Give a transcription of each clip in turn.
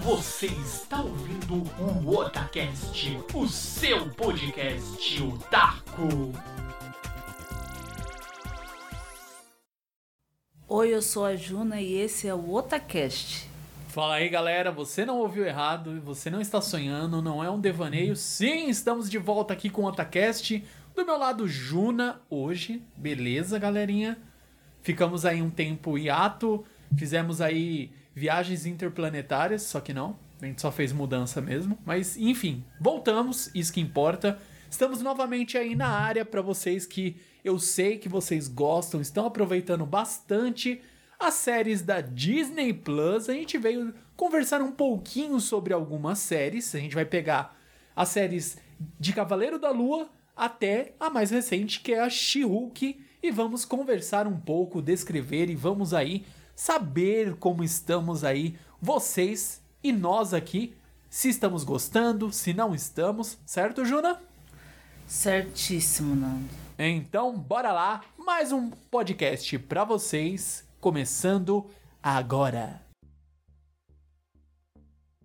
Você está ouvindo o Otacast, o seu podcast otaku. Oi, eu sou a Juna e esse é o Otacast. Fala aí galera, você não ouviu errado, você não está sonhando, não é um devaneio. Sim, estamos de volta aqui com o Otacast. Do meu lado, Juna, hoje. Beleza, galerinha? Ficamos aí um tempo hiato, fizemos aí viagens interplanetárias, só que não, a gente só fez mudança mesmo. Mas enfim, voltamos, isso que importa. Estamos novamente aí na área para vocês que eu sei que vocês gostam, estão aproveitando bastante as séries da Disney Plus. A gente veio conversar um pouquinho sobre algumas séries. A gente vai pegar as séries de Cavaleiro da Lua até a mais recente, que é a She-Hulk, e vamos conversar um pouco, descrever e vamos aí saber como estamos aí, vocês e nós aqui, se estamos gostando, se não estamos, certo, Juna? Certíssimo, Nando. Então, bora lá, mais um podcast para vocês, começando agora.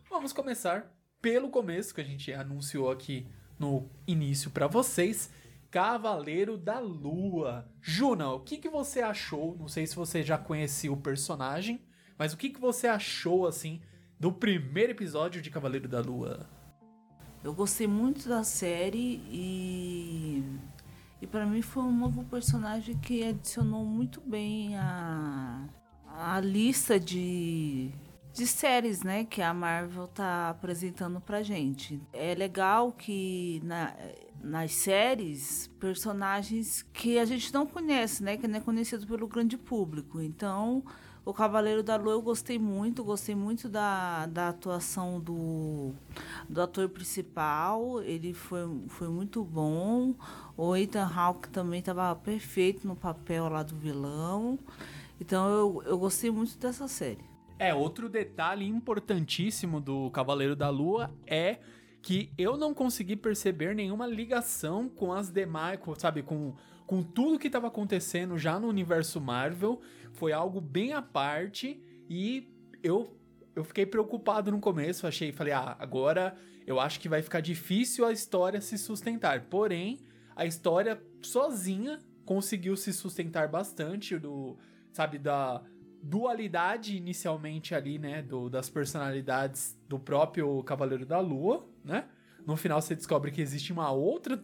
Vamos começar pelo começo que a gente anunciou aqui no início para vocês. Cavaleiro da Lua. Juna, o que, que você achou? Não sei se você já conhecia o personagem, mas o que, que você achou, assim, do primeiro episódio de Cavaleiro da Lua? Eu gostei muito da série e. E para mim foi um novo personagem que adicionou muito bem a, a lista de, de séries, né, que a Marvel tá apresentando pra gente. É legal que na, nas séries personagens que a gente não conhece, né, que não é conhecido pelo grande público. Então, o Cavaleiro da Lua eu gostei muito, gostei muito da, da atuação do, do ator principal, ele foi, foi muito bom. O Ethan Hawke também estava perfeito no papel lá do vilão. Então eu, eu gostei muito dessa série. É, outro detalhe importantíssimo do Cavaleiro da Lua é que eu não consegui perceber nenhuma ligação com as demais, sabe, com, com tudo que estava acontecendo já no universo Marvel. Foi algo bem à parte e eu eu fiquei preocupado no começo, achei, falei, ah, agora eu acho que vai ficar difícil a história se sustentar. Porém, a história sozinha conseguiu se sustentar bastante do, sabe, da dualidade inicialmente ali, né, do, das personalidades do próprio Cavaleiro da Lua, né? No final você descobre que existe uma outra,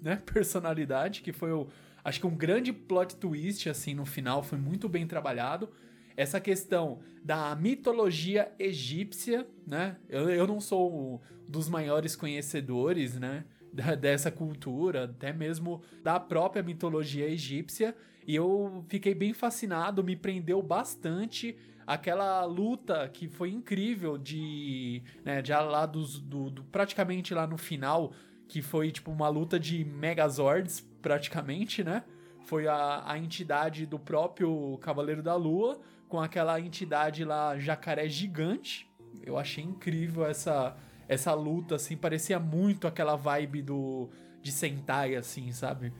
né, personalidade que foi o acho que um grande plot twist assim no final, foi muito bem trabalhado. Essa questão da mitologia egípcia, né? Eu, eu não sou dos maiores conhecedores, né? dessa cultura, até mesmo da própria mitologia egípcia, e eu fiquei bem fascinado, me prendeu bastante aquela luta que foi incrível de, né, já lá dos, do, do, praticamente lá no final, que foi tipo uma luta de Megazords, praticamente, né? Foi a, a entidade do próprio Cavaleiro da Lua com aquela entidade lá, jacaré gigante. Eu achei incrível essa essa luta, assim, parecia muito aquela vibe do de Sentai, assim, sabe?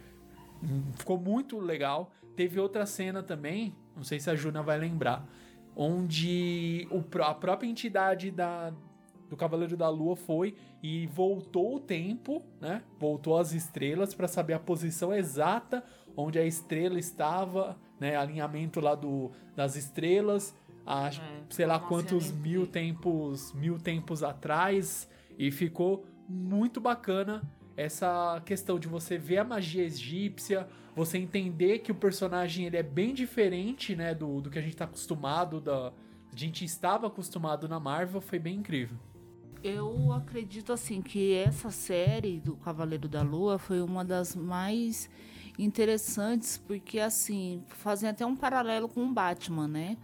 Ficou muito legal. Teve outra cena também, não sei se a Juna vai lembrar, onde o, a própria entidade da, do Cavaleiro da Lua foi e voltou o tempo, né? Voltou as estrelas para saber a posição exata onde a estrela estava, né? Alinhamento lá do, das estrelas, a, é, sei lá quantos mil tempos, mil tempos atrás e ficou muito bacana essa questão de você ver a magia egípcia, você entender que o personagem ele é bem diferente, né, do, do que a gente tá acostumado, da, a gente estava acostumado na Marvel, foi bem incrível. Eu acredito assim que essa série do Cavaleiro da Lua foi uma das mais interessantes porque assim fazem até um paralelo com o Batman, né?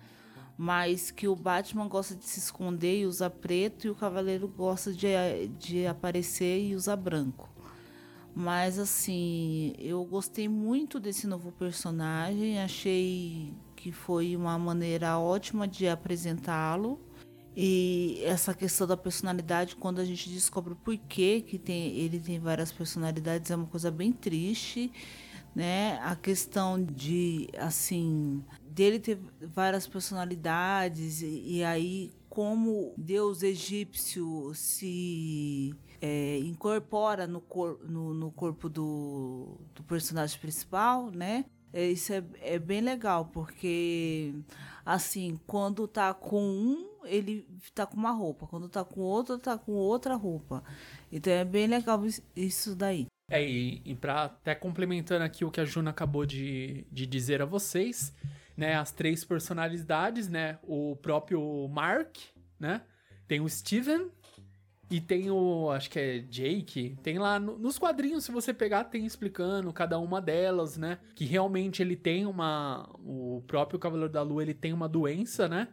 Mas que o Batman gosta de se esconder e usar preto e o Cavaleiro gosta de, de aparecer e usar branco. Mas assim, eu gostei muito desse novo personagem, achei que foi uma maneira ótima de apresentá-lo. E essa questão da personalidade, quando a gente descobre por que, que tem, ele tem várias personalidades, é uma coisa bem triste, né? A questão de, assim, dele ter várias personalidades, e, e aí como deus egípcio se é, incorpora no, cor, no, no corpo do, do, personagem principal, né? É, isso é, é bem legal, porque assim, quando tá com um, ele tá com uma roupa, quando tá com outro, tá com outra roupa. Então é bem legal isso daí. É, e, e pra até complementando aqui o que a Juna acabou de, de dizer a vocês, né, as três personalidades, né, o próprio Mark, né, tem o Steven e tem o, acho que é Jake, tem lá no, nos quadrinhos, se você pegar, tem explicando cada uma delas, né, que realmente ele tem uma, o próprio Cavaleiro da Lua, ele tem uma doença, né,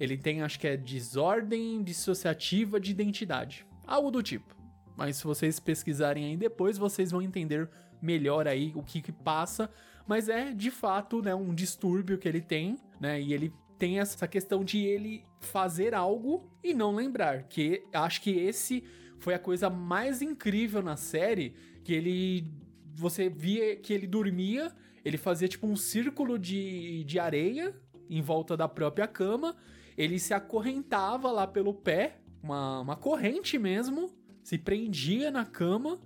ele tem, acho que é desordem dissociativa de identidade, algo do tipo. Mas se vocês pesquisarem aí depois, vocês vão entender melhor aí o que que passa mas é de fato, né, um distúrbio que ele tem, né? E ele tem essa questão de ele fazer algo e não lembrar, que acho que esse foi a coisa mais incrível na série, que ele você via que ele dormia, ele fazia tipo um círculo de, de areia em volta da própria cama, ele se acorrentava lá pelo pé, uma, uma corrente mesmo, se prendia na cama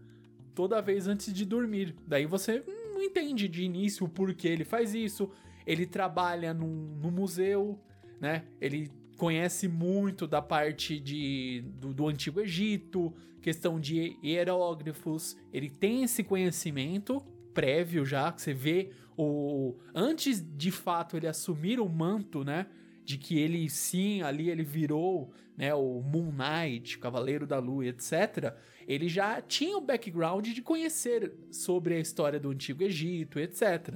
toda vez antes de dormir. Daí você não entende de início o porquê ele faz isso. Ele trabalha num, no museu, né? Ele conhece muito da parte de, do, do Antigo Egito, questão de hieróglifos. Ele tem esse conhecimento prévio já, que você vê o antes de fato ele assumir o manto, né? De que ele sim, ali ele virou, né, o Moon Knight, Cavaleiro da Lua, etc ele já tinha o background de conhecer sobre a história do Antigo Egito, etc.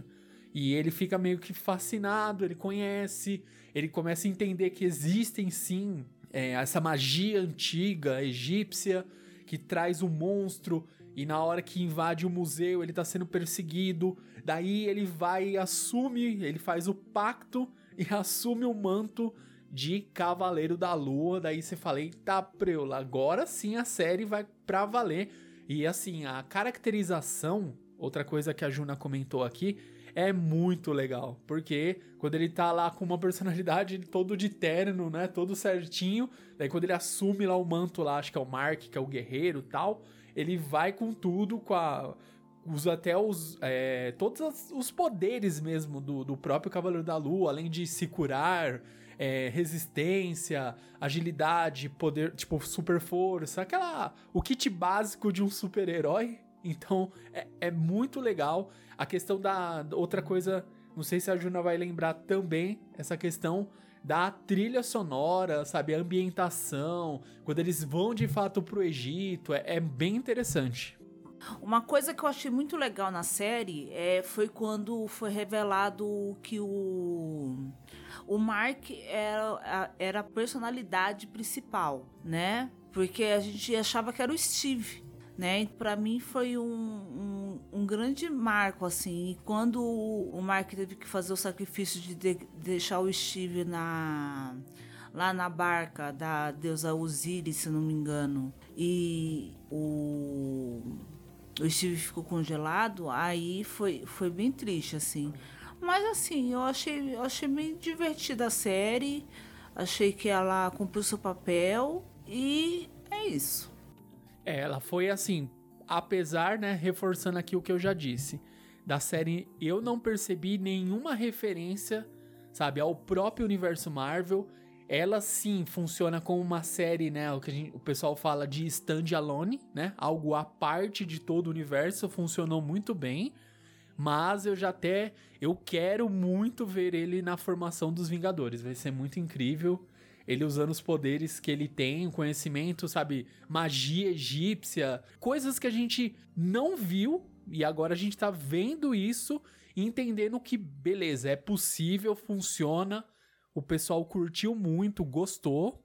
E ele fica meio que fascinado, ele conhece, ele começa a entender que existem sim é, essa magia antiga egípcia que traz o um monstro e na hora que invade o museu ele está sendo perseguido. Daí ele vai e assume, ele faz o pacto e assume o manto de Cavaleiro da Lua. Daí você fala, eita preula, agora sim a série vai pra valer. E assim, a caracterização, outra coisa que a Juna comentou aqui, é muito legal. Porque quando ele tá lá com uma personalidade todo de terno, né? Todo certinho. Daí quando ele assume lá o manto lá, acho que é o Mark, que é o guerreiro tal. Ele vai com tudo, com a. Usa até os. É, todos os poderes mesmo do, do próprio Cavaleiro da Lua, além de se curar é, resistência, agilidade, poder, tipo, super força, aquela. O kit básico de um super-herói. Então é, é, muito legal. A questão da. Outra coisa, não sei se a Juna vai lembrar também, essa questão da trilha sonora, sabe? A ambientação, quando eles vão de fato pro Egito, é, é bem interessante. Uma coisa que eu achei muito legal na série é, foi quando foi revelado que o o Mark era, era a personalidade principal, né? Porque a gente achava que era o Steve, né? Para mim foi um, um, um, grande marco, assim. E quando o Mark teve que fazer o sacrifício de, de deixar o Steve na lá na barca da deusa Osiris, se não me engano, e o, o Steve ficou congelado, aí foi, foi bem triste, assim. Mas assim, eu achei, eu achei bem divertida a série. Achei que ela cumpriu seu papel e é isso. É, ela foi assim, apesar, né, reforçando aqui o que eu já disse, da série eu não percebi nenhuma referência, sabe, ao próprio universo Marvel. Ela sim funciona como uma série, né, o que gente, o pessoal fala de stand-alone, né, algo à parte de todo o universo, funcionou muito bem. Mas eu já até. Eu quero muito ver ele na formação dos Vingadores. Vai ser muito incrível. Ele usando os poderes que ele tem, conhecimento, sabe? Magia egípcia. Coisas que a gente não viu. E agora a gente tá vendo isso entendendo que, beleza, é possível, funciona. O pessoal curtiu muito, gostou.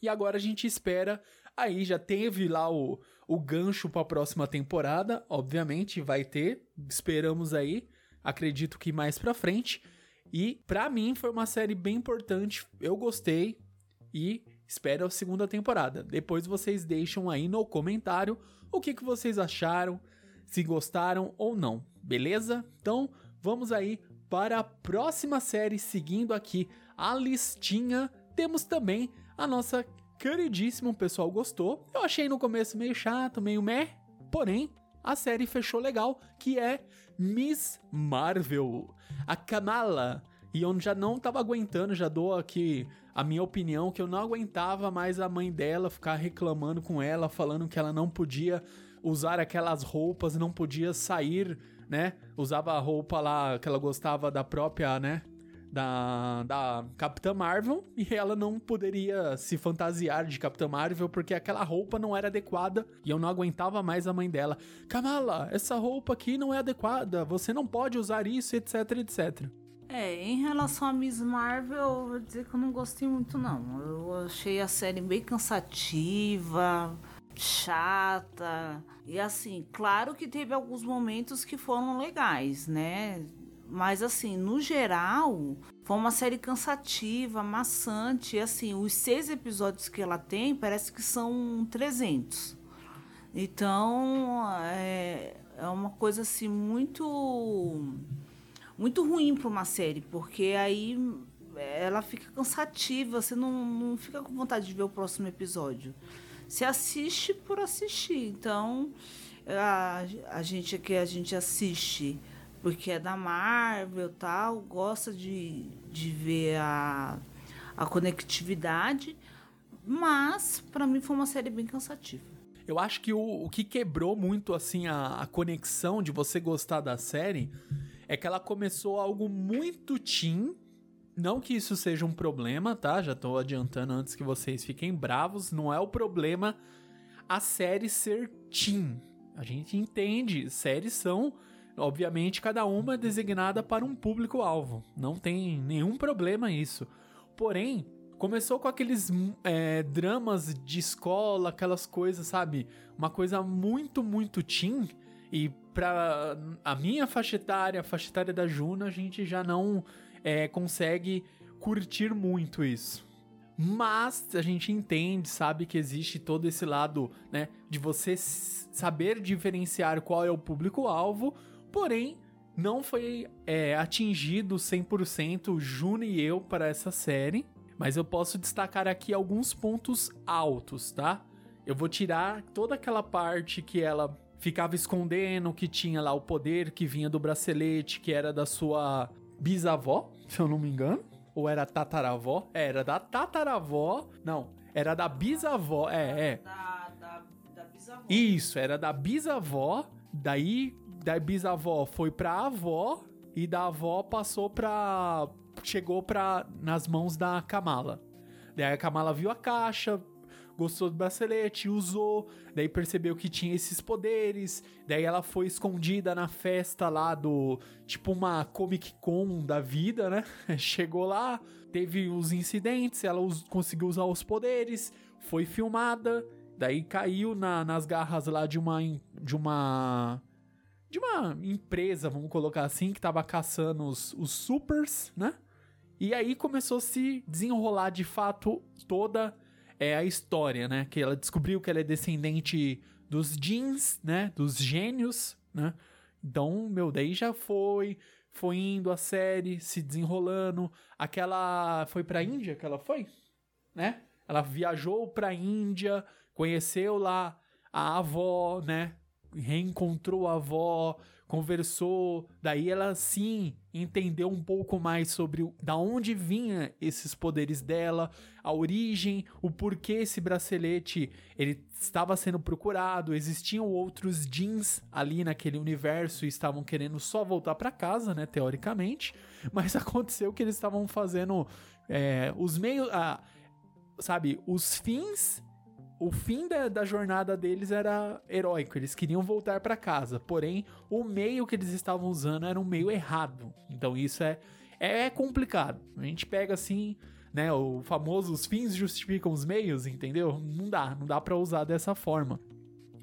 E agora a gente espera. Aí já teve lá o, o gancho para a próxima temporada, obviamente vai ter, esperamos aí, acredito que mais para frente. E para mim foi uma série bem importante, eu gostei e espero a segunda temporada. Depois vocês deixam aí no comentário o que, que vocês acharam, se gostaram ou não, beleza? Então vamos aí para a próxima série, seguindo aqui a listinha temos também a nossa queridíssima, o pessoal gostou. Eu achei no começo meio chato, meio meh, porém a série fechou legal, que é Miss Marvel, a Kamala. E eu já não tava aguentando, já dou aqui a minha opinião, que eu não aguentava mais a mãe dela ficar reclamando com ela, falando que ela não podia usar aquelas roupas, não podia sair, né? Usava a roupa lá que ela gostava da própria, né? Da, da Capitã Marvel e ela não poderia se fantasiar de Capitã Marvel porque aquela roupa não era adequada e eu não aguentava mais a mãe dela. Kamala, essa roupa aqui não é adequada, você não pode usar isso, etc, etc. É, em relação a Miss Marvel, eu vou dizer que eu não gostei muito, não. Eu achei a série bem cansativa, chata. E assim, claro que teve alguns momentos que foram legais, né? Mas assim, no geral, foi uma série cansativa, maçante. E assim, os seis episódios que ela tem parece que são 300. Então, é, é uma coisa assim muito muito ruim para uma série, porque aí ela fica cansativa, você não, não fica com vontade de ver o próximo episódio. Você assiste por assistir. Então, a, a gente aqui, a gente assiste porque é da Marvel tal, gosta de, de ver a, a conectividade, mas para mim foi uma série bem cansativa. Eu acho que o, o que quebrou muito assim a, a conexão de você gostar da série é que ela começou algo muito teen. Não que isso seja um problema, tá? Já tô adiantando antes que vocês fiquem bravos. Não é o problema a série ser teen. A gente entende, séries são, obviamente, cada uma designada para um público-alvo. Não tem nenhum problema isso. Porém, começou com aqueles é, dramas de escola, aquelas coisas, sabe? Uma coisa muito, muito teen. E pra a minha faixa etária, a faixa etária da Juna, a gente já não é, consegue curtir muito isso. Mas a gente entende, sabe que existe todo esse lado, né, de você saber diferenciar qual é o público-alvo, porém não foi é, atingido 100% Juna e eu para essa série, mas eu posso destacar aqui alguns pontos altos, tá? Eu vou tirar toda aquela parte que ela ficava escondendo que tinha lá o poder que vinha do bracelete, que era da sua bisavó, se eu não me engano. Ou era tataravó? É, era da tataravó. Não, era da bisavó. É, é. Da, da, da bisavó. Isso, era da bisavó. Daí, da bisavó foi pra avó. E da avó passou pra. Chegou pra. nas mãos da Kamala. Daí a Kamala viu a caixa, gostou do bracelete, usou, daí percebeu que tinha esses poderes, daí ela foi escondida na festa lá do, tipo uma Comic Con da vida, né? Chegou lá, teve os incidentes, ela us conseguiu usar os poderes, foi filmada, daí caiu na, nas garras lá de uma de uma de uma empresa, vamos colocar assim, que tava caçando os, os supers, né? E aí começou a se desenrolar de fato toda é a história, né? Que ela descobriu que ela é descendente dos jeans, né? Dos gênios, né? Então, meu, daí já foi, foi indo a série, se desenrolando. Aquela foi pra Índia que ela foi, né? Ela viajou pra Índia, conheceu lá a avó, né? Reencontrou a avó, conversou, daí ela sim entendeu um pouco mais sobre o, da onde vinha esses poderes dela, a origem, o porquê esse bracelete ele estava sendo procurado, existiam outros jeans ali naquele universo e estavam querendo só voltar para casa, né, teoricamente, mas aconteceu que eles estavam fazendo é, os meios, sabe, os fins o fim da, da, jornada deles era heróico, eles queriam voltar para casa, porém o meio que eles estavam usando era um meio errado. Então isso é, é complicado. A gente pega assim, né, o famoso os fins justificam os meios, entendeu? Não dá, não dá para usar dessa forma.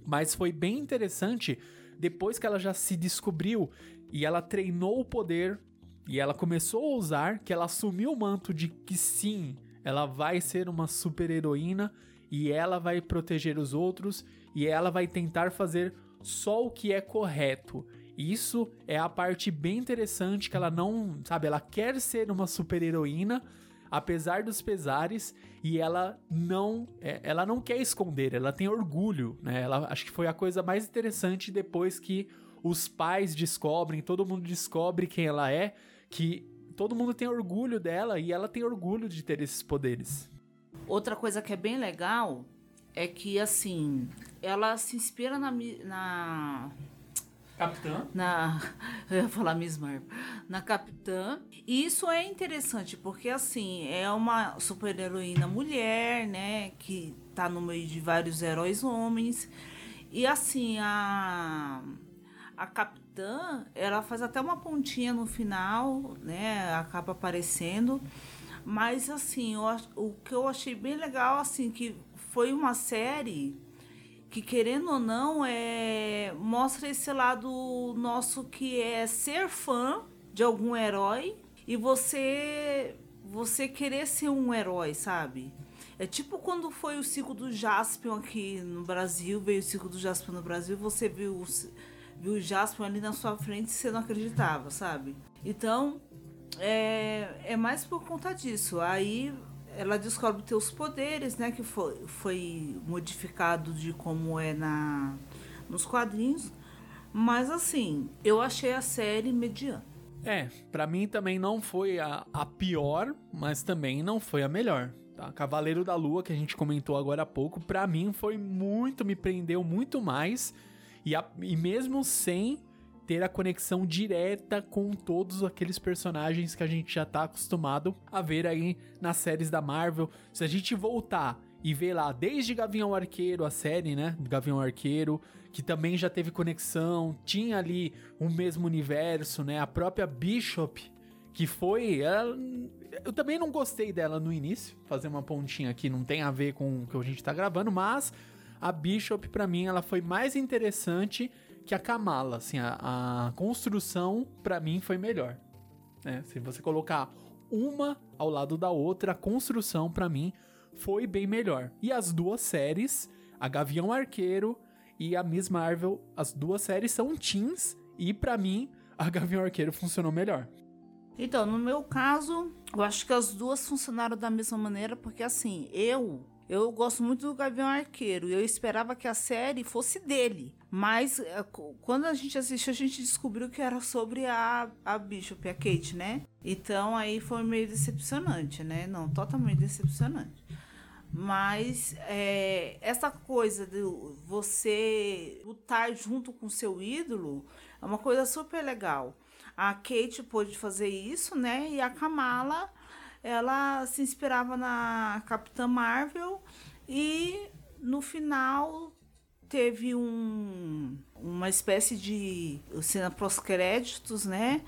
Mas foi bem interessante depois que ela já se descobriu e ela treinou o poder e ela começou a usar, que ela assumiu o manto de que sim, ela vai ser uma super heroína e ela vai proteger os outros e ela vai tentar fazer só o que é correto. Isso é a parte bem interessante que ela não, sabe, ela quer ser uma super heroína, apesar dos pesares, e ela não, é, ela não quer esconder, ela tem orgulho, né? Ela acho que foi a coisa mais interessante depois que os pais descobrem, todo mundo descobre quem ela é, que todo mundo tem orgulho dela e ela tem orgulho de ter esses poderes. Outra coisa que é bem legal é que, assim, ela se inspira na. na Capitã? Na. Eu ia falar Miss Marvel. Na Capitã. E isso é interessante, porque, assim, é uma super-heroína mulher, né? Que tá no meio de vários heróis homens. E, assim, a a capitã, ela faz até uma pontinha no final, né? Acaba aparecendo. Mas assim, eu, o que eu achei bem legal, assim, que foi uma série que querendo ou não é mostra esse lado nosso que é ser fã de algum herói e você você querer ser um herói, sabe? É tipo quando foi o ciclo do Jaspion aqui no Brasil, veio o ciclo do Jaspion no Brasil, você viu viu o Jasper ali na sua frente e você não acreditava, sabe? Então, é, é mais por conta disso. Aí ela descobre teus poderes, né? Que foi, foi modificado de como é na, nos quadrinhos. Mas assim, eu achei a série mediana. É, para mim também não foi a, a pior, mas também não foi a melhor. Tá? Cavaleiro da Lua, que a gente comentou agora há pouco, para mim foi muito, me prendeu muito mais e, a, e mesmo sem ter a conexão direta com todos aqueles personagens que a gente já tá acostumado a ver aí nas séries da Marvel. Se a gente voltar e ver lá desde Gavião Arqueiro, a série, né, Gavião Arqueiro, que também já teve conexão, tinha ali o mesmo universo, né, a própria Bishop, que foi, ela, eu também não gostei dela no início, fazer uma pontinha aqui não tem a ver com o que a gente tá gravando, mas a Bishop, para mim, ela foi mais interessante que a Kamala. Assim, a, a construção, para mim, foi melhor. Né? Se você colocar uma ao lado da outra, a construção, para mim, foi bem melhor. E as duas séries, a Gavião Arqueiro e a Miss Marvel, as duas séries são teens e para mim a Gavião Arqueiro funcionou melhor. Então, no meu caso, eu acho que as duas funcionaram da mesma maneira, porque assim, eu eu gosto muito do Gavião Arqueiro. Eu esperava que a série fosse dele. Mas eh, quando a gente assistiu, a gente descobriu que era sobre a, a Bishop, a Kate, né? Então aí foi meio decepcionante, né? Não, totalmente decepcionante. Mas é, essa coisa de você lutar junto com seu ídolo é uma coisa super legal. A Kate pôde fazer isso, né? E a Kamala ela se inspirava na Capitã Marvel e no final teve um, uma espécie de cena pós-créditos, né?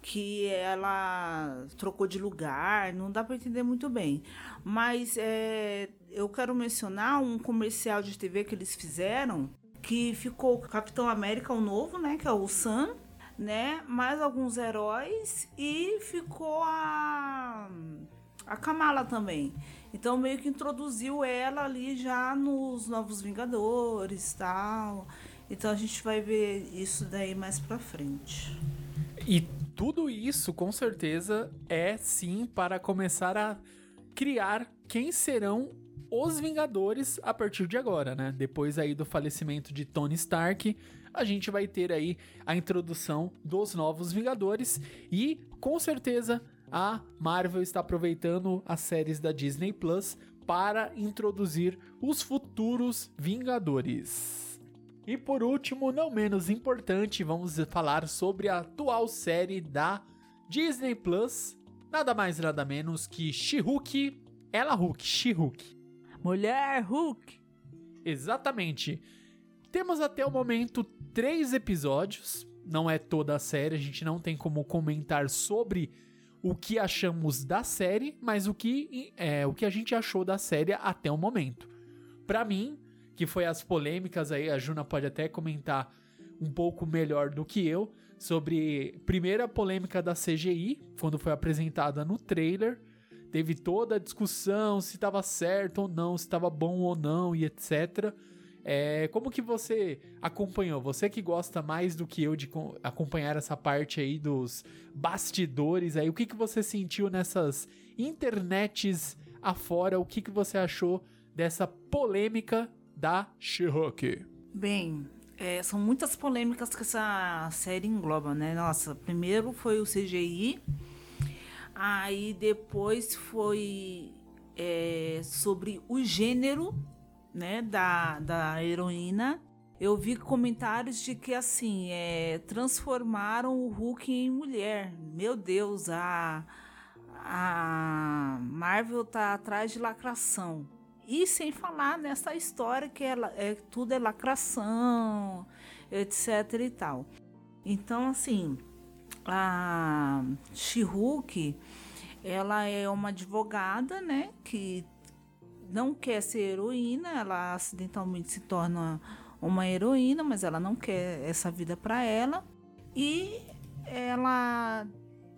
Que ela trocou de lugar, não dá para entender muito bem. Mas é, eu quero mencionar um comercial de TV que eles fizeram, que ficou Capitão América, o novo, né? Que é o Sam né? Mais alguns heróis e ficou a a Kamala também. Então meio que introduziu ela ali já nos Novos Vingadores, tal. Então a gente vai ver isso daí mais para frente. E tudo isso com certeza é sim para começar a criar quem serão os Vingadores a partir de agora, né? Depois aí do falecimento de Tony Stark, a gente vai ter aí a introdução dos novos Vingadores e com certeza a Marvel está aproveitando as séries da Disney Plus para introduzir os futuros Vingadores. E por último, não menos importante, vamos falar sobre a atual série da Disney Plus, nada mais nada menos que She-Hulk, ela Hulk, She-Hulk. Mulher Hulk. Exatamente. Temos até o momento três episódios. Não é toda a série, a gente não tem como comentar sobre o que achamos da série, mas o que é o que a gente achou da série até o momento. Para mim, que foi as polêmicas aí, a Juna pode até comentar um pouco melhor do que eu sobre primeira polêmica da CGI, quando foi apresentada no trailer, teve toda a discussão se estava certo ou não, se estava bom ou não e etc. É, como que você acompanhou? Você que gosta mais do que eu de acompanhar essa parte aí dos bastidores aí, o que, que você sentiu nessas internets afora? O que, que você achou dessa polêmica da She-Hulk? Bem, é, são muitas polêmicas que essa série engloba, né? Nossa, primeiro foi o CGI, aí depois foi é, sobre o gênero né, da, da heroína, eu vi comentários de que assim é, transformaram o Hulk em mulher. Meu Deus, a, a Marvel tá atrás de lacração. E sem falar nessa história que é, é tudo é lacração, etc e tal. Então assim, a She-Hulk, ela é uma advogada, né, que não quer ser heroína, ela acidentalmente se torna uma heroína, mas ela não quer essa vida para ela. E ela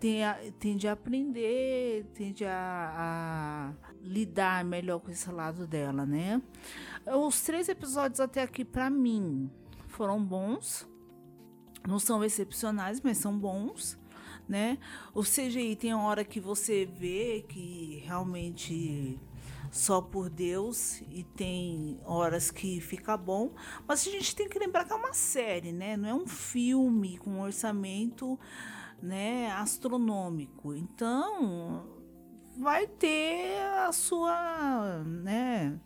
tem tende a aprender, tende a, a, lidar melhor com esse lado dela, né? Os três episódios até aqui, para mim, foram bons. Não são excepcionais, mas são bons, né? O CGI tem hora que você vê que realmente só por Deus e tem horas que fica bom, mas a gente tem que lembrar que é uma série, né? Não é um filme com um orçamento, né, astronômico. Então, vai ter a sua, né,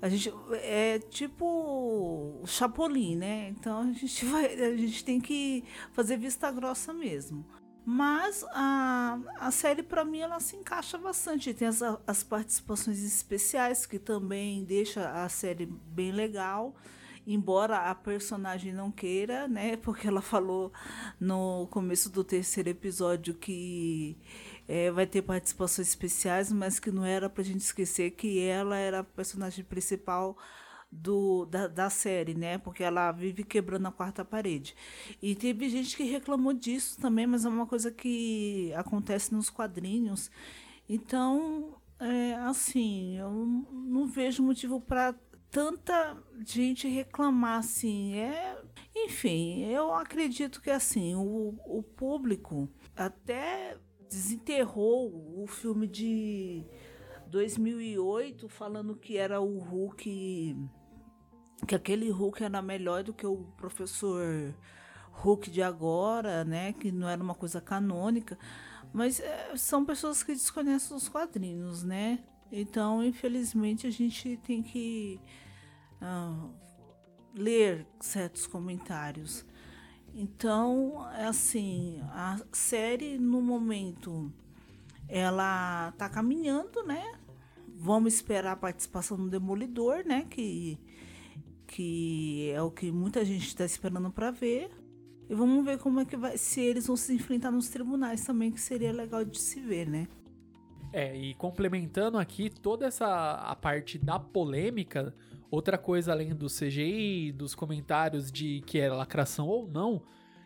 a gente é tipo Chapolin, né? Então a gente vai, a gente tem que fazer vista grossa mesmo. Mas a, a série, para mim, ela se encaixa bastante. Tem as, as participações especiais, que também deixa a série bem legal embora a personagem não queira, né? Porque ela falou no começo do terceiro episódio que é, vai ter participações especiais, mas que não era pra gente esquecer que ela era a personagem principal do, da, da série, né? Porque ela vive quebrando a quarta parede. E teve gente que reclamou disso também, mas é uma coisa que acontece nos quadrinhos. Então, é, assim, eu não vejo motivo para tanta gente reclamar assim. É, enfim, eu acredito que assim, o, o público até desenterrou o filme de 2008 falando que era o Hulk que aquele Hulk era melhor do que o professor Hulk de agora, né? Que não era uma coisa canônica. Mas é, são pessoas que desconhecem os quadrinhos, né? Então, infelizmente, a gente tem que uh, ler certos comentários. Então, é assim, a série no momento ela tá caminhando, né? Vamos esperar a participação do Demolidor, né? Que que é o que muita gente está esperando para ver. E vamos ver como é que vai, se eles vão se enfrentar nos tribunais também, que seria legal de se ver, né? É, e complementando aqui toda essa a parte da polêmica, outra coisa além do CGI, dos comentários de que era lacração ou não,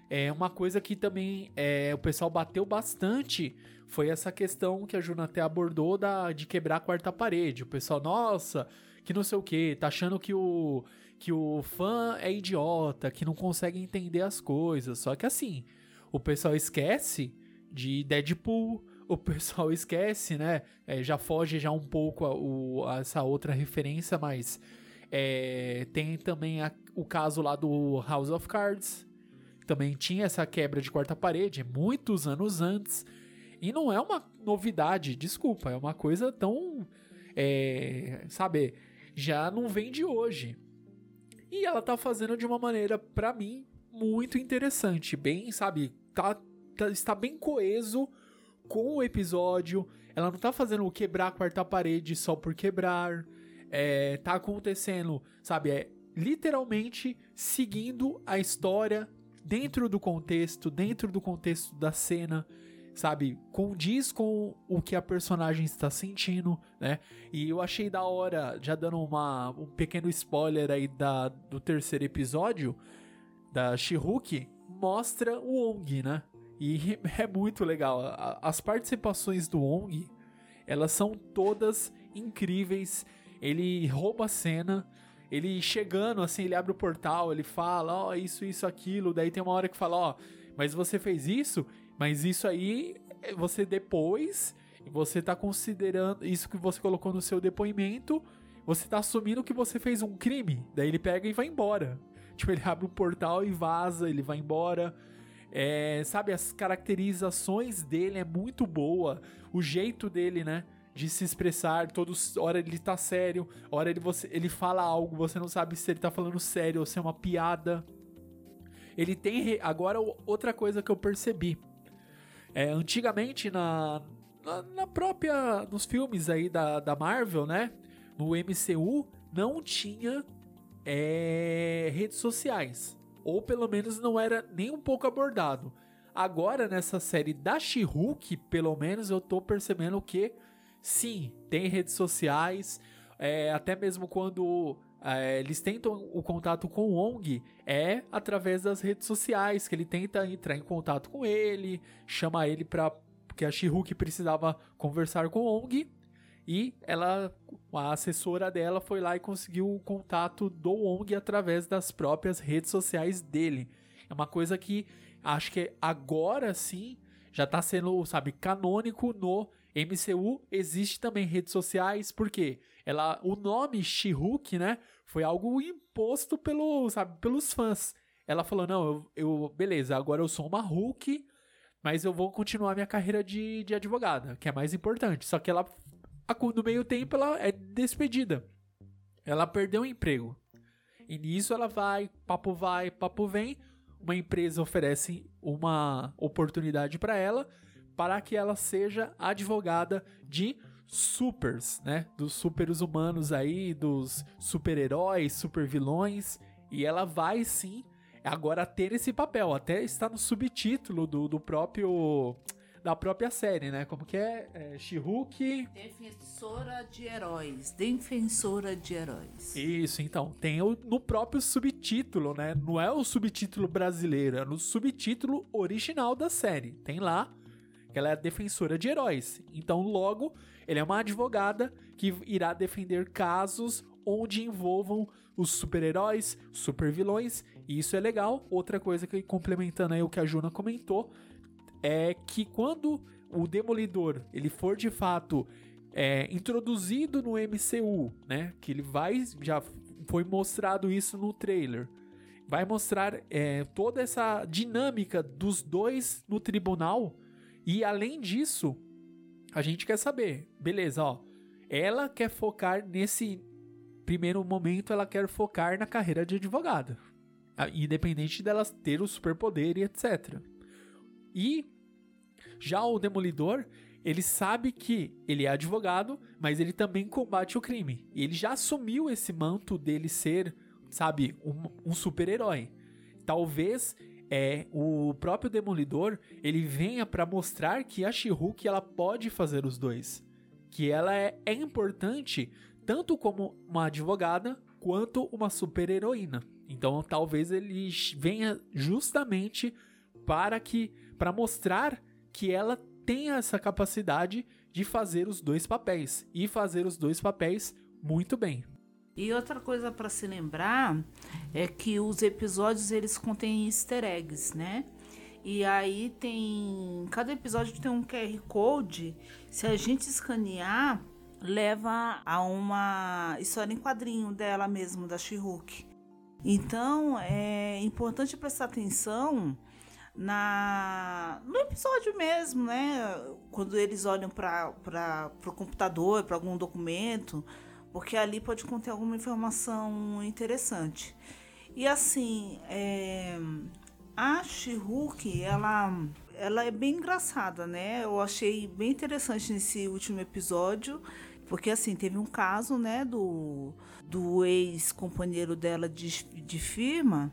é uma coisa que também é, o pessoal bateu bastante foi essa questão que a Juna até abordou da, de quebrar a quarta parede. O pessoal, nossa, que não sei o que, tá achando que o que o fã é idiota, que não consegue entender as coisas. Só que assim, o pessoal esquece de Deadpool, o pessoal esquece, né? É, já foge já um pouco a, o, a essa outra referência, mas é, tem também a, o caso lá do House of Cards. Também tinha essa quebra de quarta parede muitos anos antes. E não é uma novidade, desculpa, é uma coisa tão. É, sabe, já não vem de hoje. E ela tá fazendo de uma maneira, para mim, muito interessante. Bem, sabe, tá, tá, está bem coeso com o episódio. Ela não tá fazendo o quebrar a quarta parede só por quebrar. É, tá acontecendo, sabe, é literalmente seguindo a história dentro do contexto, dentro do contexto da cena sabe, condiz com o que a personagem está sentindo, né? E eu achei da hora, já dando uma, um pequeno spoiler aí da, do terceiro episódio da She-Hulk, mostra o Ong, né? E é muito legal. As participações do Ong, elas são todas incríveis. Ele rouba a cena. ele chegando, assim, ele abre o portal, ele fala, ó, oh, isso, isso, aquilo. Daí tem uma hora que fala, ó, oh, mas você fez isso, mas isso aí, você depois, você tá considerando isso que você colocou no seu depoimento, você tá assumindo que você fez um crime. Daí ele pega e vai embora. Tipo, ele abre o portal e vaza, ele vai embora. É, sabe, as caracterizações dele é muito boa. O jeito dele, né? De se expressar, todos, hora ele tá sério, hora ele, você, ele fala algo, você não sabe se ele tá falando sério ou se é uma piada. Ele tem. Agora, outra coisa que eu percebi. É, antigamente, na, na, na, própria. Nos filmes aí da, da Marvel, né? No MCU, não tinha é, redes sociais. Ou pelo menos não era nem um pouco abordado. Agora, nessa série da She-Hulk, pelo menos eu tô percebendo que sim, tem redes sociais. É, até mesmo quando é, eles tentam o contato com o Ong, é através das redes sociais que ele tenta entrar em contato com ele, chama ele para porque a She-Hulk precisava conversar com o Ong e ela, a assessora dela foi lá e conseguiu o contato do Wong através das próprias redes sociais dele. É uma coisa que acho que agora sim já tá sendo, sabe, canônico no MCU. Existe também redes sociais, porque ela, o nome She-Hulk, né, foi algo imposto pelo, sabe, pelos fãs. Ela falou: "Não, eu, eu beleza, agora eu sou uma Hulk, mas eu vou continuar minha carreira de, de advogada, que é mais importante". Só que ela no meio tempo ela é despedida. Ela perdeu o emprego. E nisso ela vai, papo vai, papo vem. Uma empresa oferece uma oportunidade para ela para que ela seja advogada de supers, né? Dos superos humanos aí, dos super-heróis, super-vilões. E ela vai sim agora ter esse papel. Até está no subtítulo do, do próprio da própria série, né? Como que é? é She-Hulk... Defensora de heróis. Defensora de heróis. Isso, então. Tem o, no próprio subtítulo, né? Não é o subtítulo brasileiro, é no subtítulo original da série. Tem lá que ela é defensora de heróis. Então, logo, ele é uma advogada que irá defender casos onde envolvam os super-heróis, super-vilões, e isso é legal. Outra coisa que, complementando aí o que a Juna comentou, é que quando o Demolidor ele for de fato é, introduzido no MCU, né? Que ele vai já foi mostrado isso no trailer. Vai mostrar é, toda essa dinâmica dos dois no tribunal. E além disso, a gente quer saber, beleza, ó. Ela quer focar nesse primeiro momento, ela quer focar na carreira de advogada. Independente dela ter o superpoder e etc. E já o Demolidor, ele sabe que ele é advogado, mas ele também combate o crime. Ele já assumiu esse manto dele ser, sabe, um, um super-herói. Talvez é o próprio Demolidor ele venha para mostrar que a She-Hulk ela pode fazer os dois, que ela é, é importante tanto como uma advogada quanto uma super-heroína. Então talvez ele venha justamente para que para mostrar que ela tenha essa capacidade de fazer os dois papéis e fazer os dois papéis muito bem. E outra coisa para se lembrar é que os episódios eles contêm easter eggs, né? E aí tem cada episódio tem um QR Code. Se a gente escanear, leva a uma história em quadrinho dela mesmo da she Então é importante prestar atenção na no episódio mesmo, né? Quando eles olham para o computador, para algum documento, porque ali pode conter alguma informação interessante. E assim, é, a She-Hulk, ela, ela é bem engraçada, né? Eu achei bem interessante nesse último episódio, porque assim, teve um caso, né, do, do ex-companheiro dela de, de firma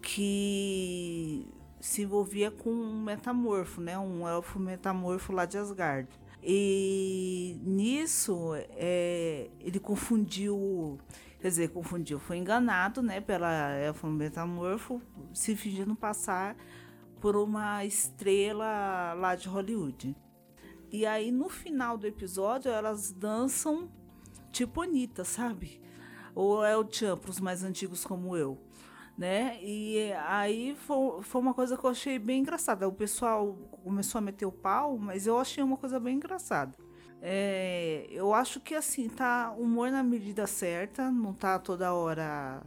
que se envolvia com um metamorfo, né? Um elfo metamorfo lá de Asgard. E nisso é, ele confundiu, quer dizer, confundiu, foi enganado, né? Pela elfo metamorfo, se fingindo passar por uma estrela lá de Hollywood. E aí no final do episódio elas dançam tipo Anitta, sabe? Ou é o para os mais antigos como eu. Né? E aí foi, foi uma coisa que eu achei bem engraçada. O pessoal começou a meter o pau, mas eu achei uma coisa bem engraçada. É, eu acho que assim, tá humor na medida certa, não tá toda hora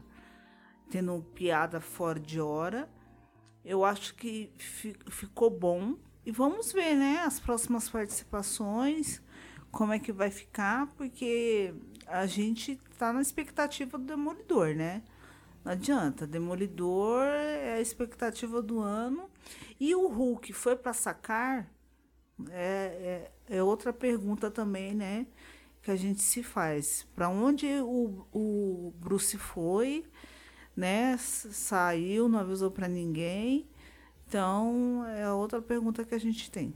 tendo piada fora de hora. Eu acho que fi, ficou bom. E vamos ver, né, as próximas participações, como é que vai ficar, porque a gente tá na expectativa do Demolidor, né? Não adianta, Demolidor é a expectativa do ano. E o Hulk foi para sacar? É, é, é, outra pergunta também, né? Que a gente se faz. Para onde o, o Bruce foi, né? Saiu, não avisou para ninguém. Então, é outra pergunta que a gente tem.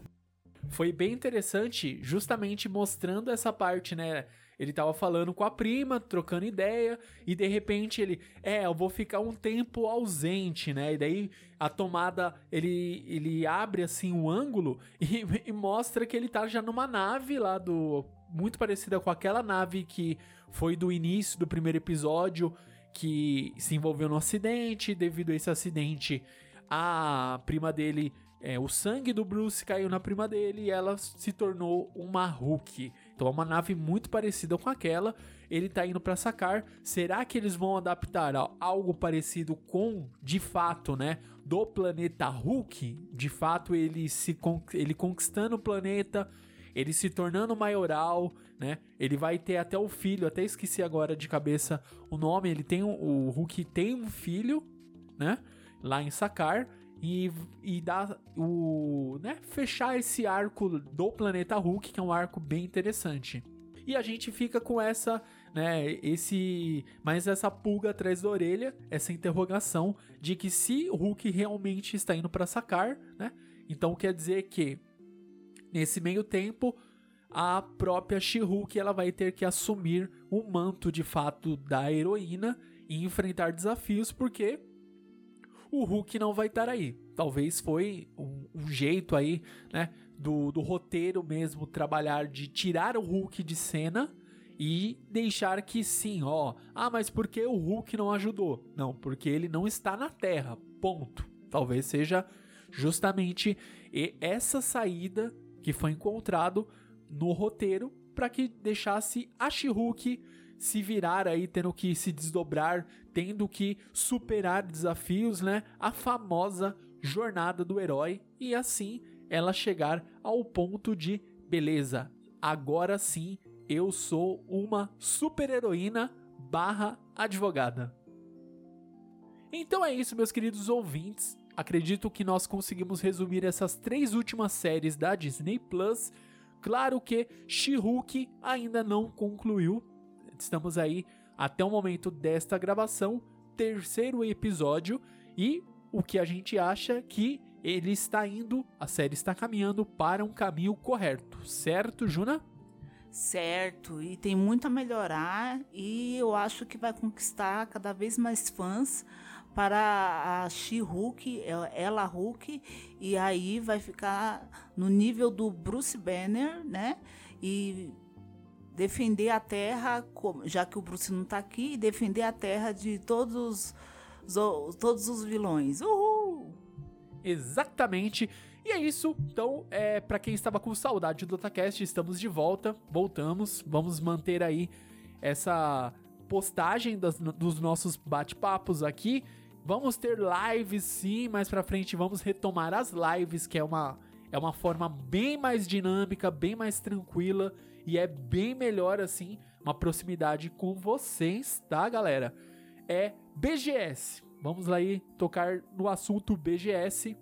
Foi bem interessante, justamente mostrando essa parte, né? Ele tava falando com a prima, trocando ideia, e de repente ele, é, eu vou ficar um tempo ausente, né? E daí a tomada, ele, ele abre assim o ângulo e, e mostra que ele tá já numa nave lá do. Muito parecida com aquela nave que foi do início do primeiro episódio, que se envolveu no acidente. Devido a esse acidente, a prima dele, é, o sangue do Bruce caiu na prima dele e ela se tornou uma Hulk. Então é uma nave muito parecida com aquela. Ele tá indo para sacar. Será que eles vão adaptar algo parecido com, de fato, né, do planeta Hulk? De fato, ele se ele conquistando o planeta, ele se tornando maioral, né? Ele vai ter até o filho, até esqueci agora de cabeça o nome. Ele tem o Hulk tem um filho, né? lá em Sakar e, e dar o, né, fechar esse arco do planeta Hulk, que é um arco bem interessante. E a gente fica com essa, né, esse, mais essa pulga atrás da orelha, essa interrogação de que se o Hulk realmente está indo para Sakar, né? Então quer dizer que nesse meio tempo a própria She-Hulk ela vai ter que assumir o manto de fato da heroína e enfrentar desafios porque o Hulk não vai estar aí. Talvez foi um, um jeito aí, né, do, do roteiro mesmo trabalhar de tirar o Hulk de cena e deixar que sim, ó. Ah, mas por que o Hulk não ajudou? Não, porque ele não está na Terra. Ponto. Talvez seja justamente essa saída que foi encontrado no roteiro para que deixasse a She-Hulk se virar aí, tendo que se desdobrar, tendo que superar desafios, né? A famosa jornada do herói e assim ela chegar ao ponto de beleza, agora sim eu sou uma super-heroína barra advogada. Então é isso, meus queridos ouvintes. Acredito que nós conseguimos resumir essas três últimas séries da Disney Plus. Claro que She-Hulk ainda não concluiu, Estamos aí até o momento desta gravação, terceiro episódio e o que a gente acha que ele está indo, a série está caminhando para um caminho correto, certo, Juna? Certo, e tem muito a melhorar e eu acho que vai conquistar cada vez mais fãs para a She-Hulk, ela Hulk, e aí vai ficar no nível do Bruce Banner, né? E defender a terra, já que o Bruce não está aqui, defender a terra de todos os, todos os vilões. Uhul! Exatamente. E é isso. Então, é, para quem estava com saudade do Otacast, estamos de volta. Voltamos. Vamos manter aí essa postagem das, dos nossos bate-papos aqui. Vamos ter lives sim, mais para frente vamos retomar as lives, que é uma é uma forma bem mais dinâmica, bem mais tranquila e é bem melhor assim, uma proximidade com vocês, tá, galera? É BGS. Vamos lá aí tocar no assunto BGS.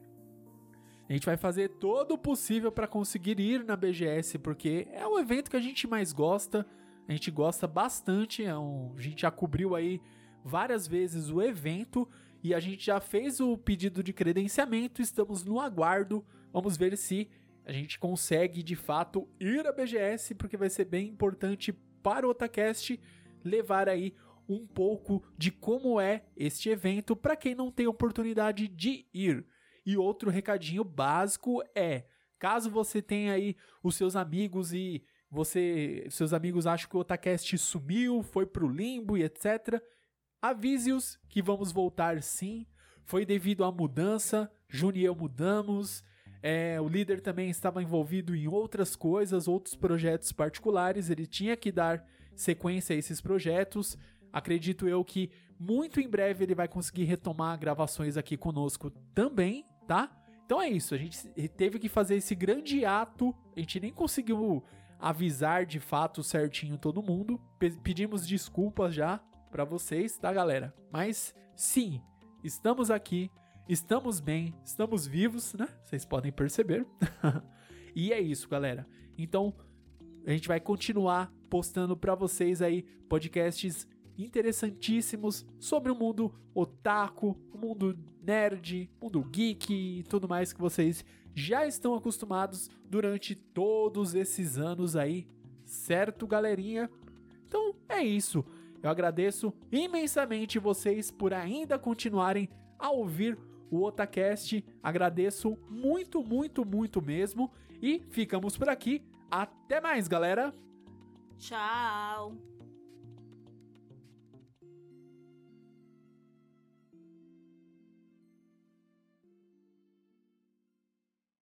A gente vai fazer todo o possível para conseguir ir na BGS, porque é o evento que a gente mais gosta. A gente gosta bastante. É um, a gente já cobriu aí várias vezes o evento e a gente já fez o pedido de credenciamento. Estamos no aguardo. Vamos ver se a gente consegue de fato ir à BGS, porque vai ser bem importante para o Otacast levar aí um pouco de como é este evento para quem não tem oportunidade de ir. E outro recadinho básico é: caso você tenha aí os seus amigos e você, seus amigos acham que o Otacast sumiu, foi pro limbo e etc. Avise-os que vamos voltar sim. Foi devido à mudança, Juni e eu mudamos. É, o líder também estava envolvido em outras coisas, outros projetos particulares. Ele tinha que dar sequência a esses projetos. Acredito eu que muito em breve ele vai conseguir retomar gravações aqui conosco também, tá? Então é isso, a gente teve que fazer esse grande ato, a gente nem conseguiu avisar de fato certinho todo mundo. Pedimos desculpas já para vocês, tá, galera? Mas sim, estamos aqui, estamos bem, estamos vivos, né? Vocês podem perceber. e é isso, galera. Então, a gente vai continuar postando para vocês aí podcasts interessantíssimos sobre o mundo otaku, o mundo nerd, mundo geek e tudo mais que vocês já estão acostumados durante todos esses anos aí, certo, galerinha? Então é isso. Eu agradeço imensamente vocês por ainda continuarem a ouvir o Otacast. Agradeço muito, muito, muito mesmo. E ficamos por aqui. Até mais, galera! Tchau!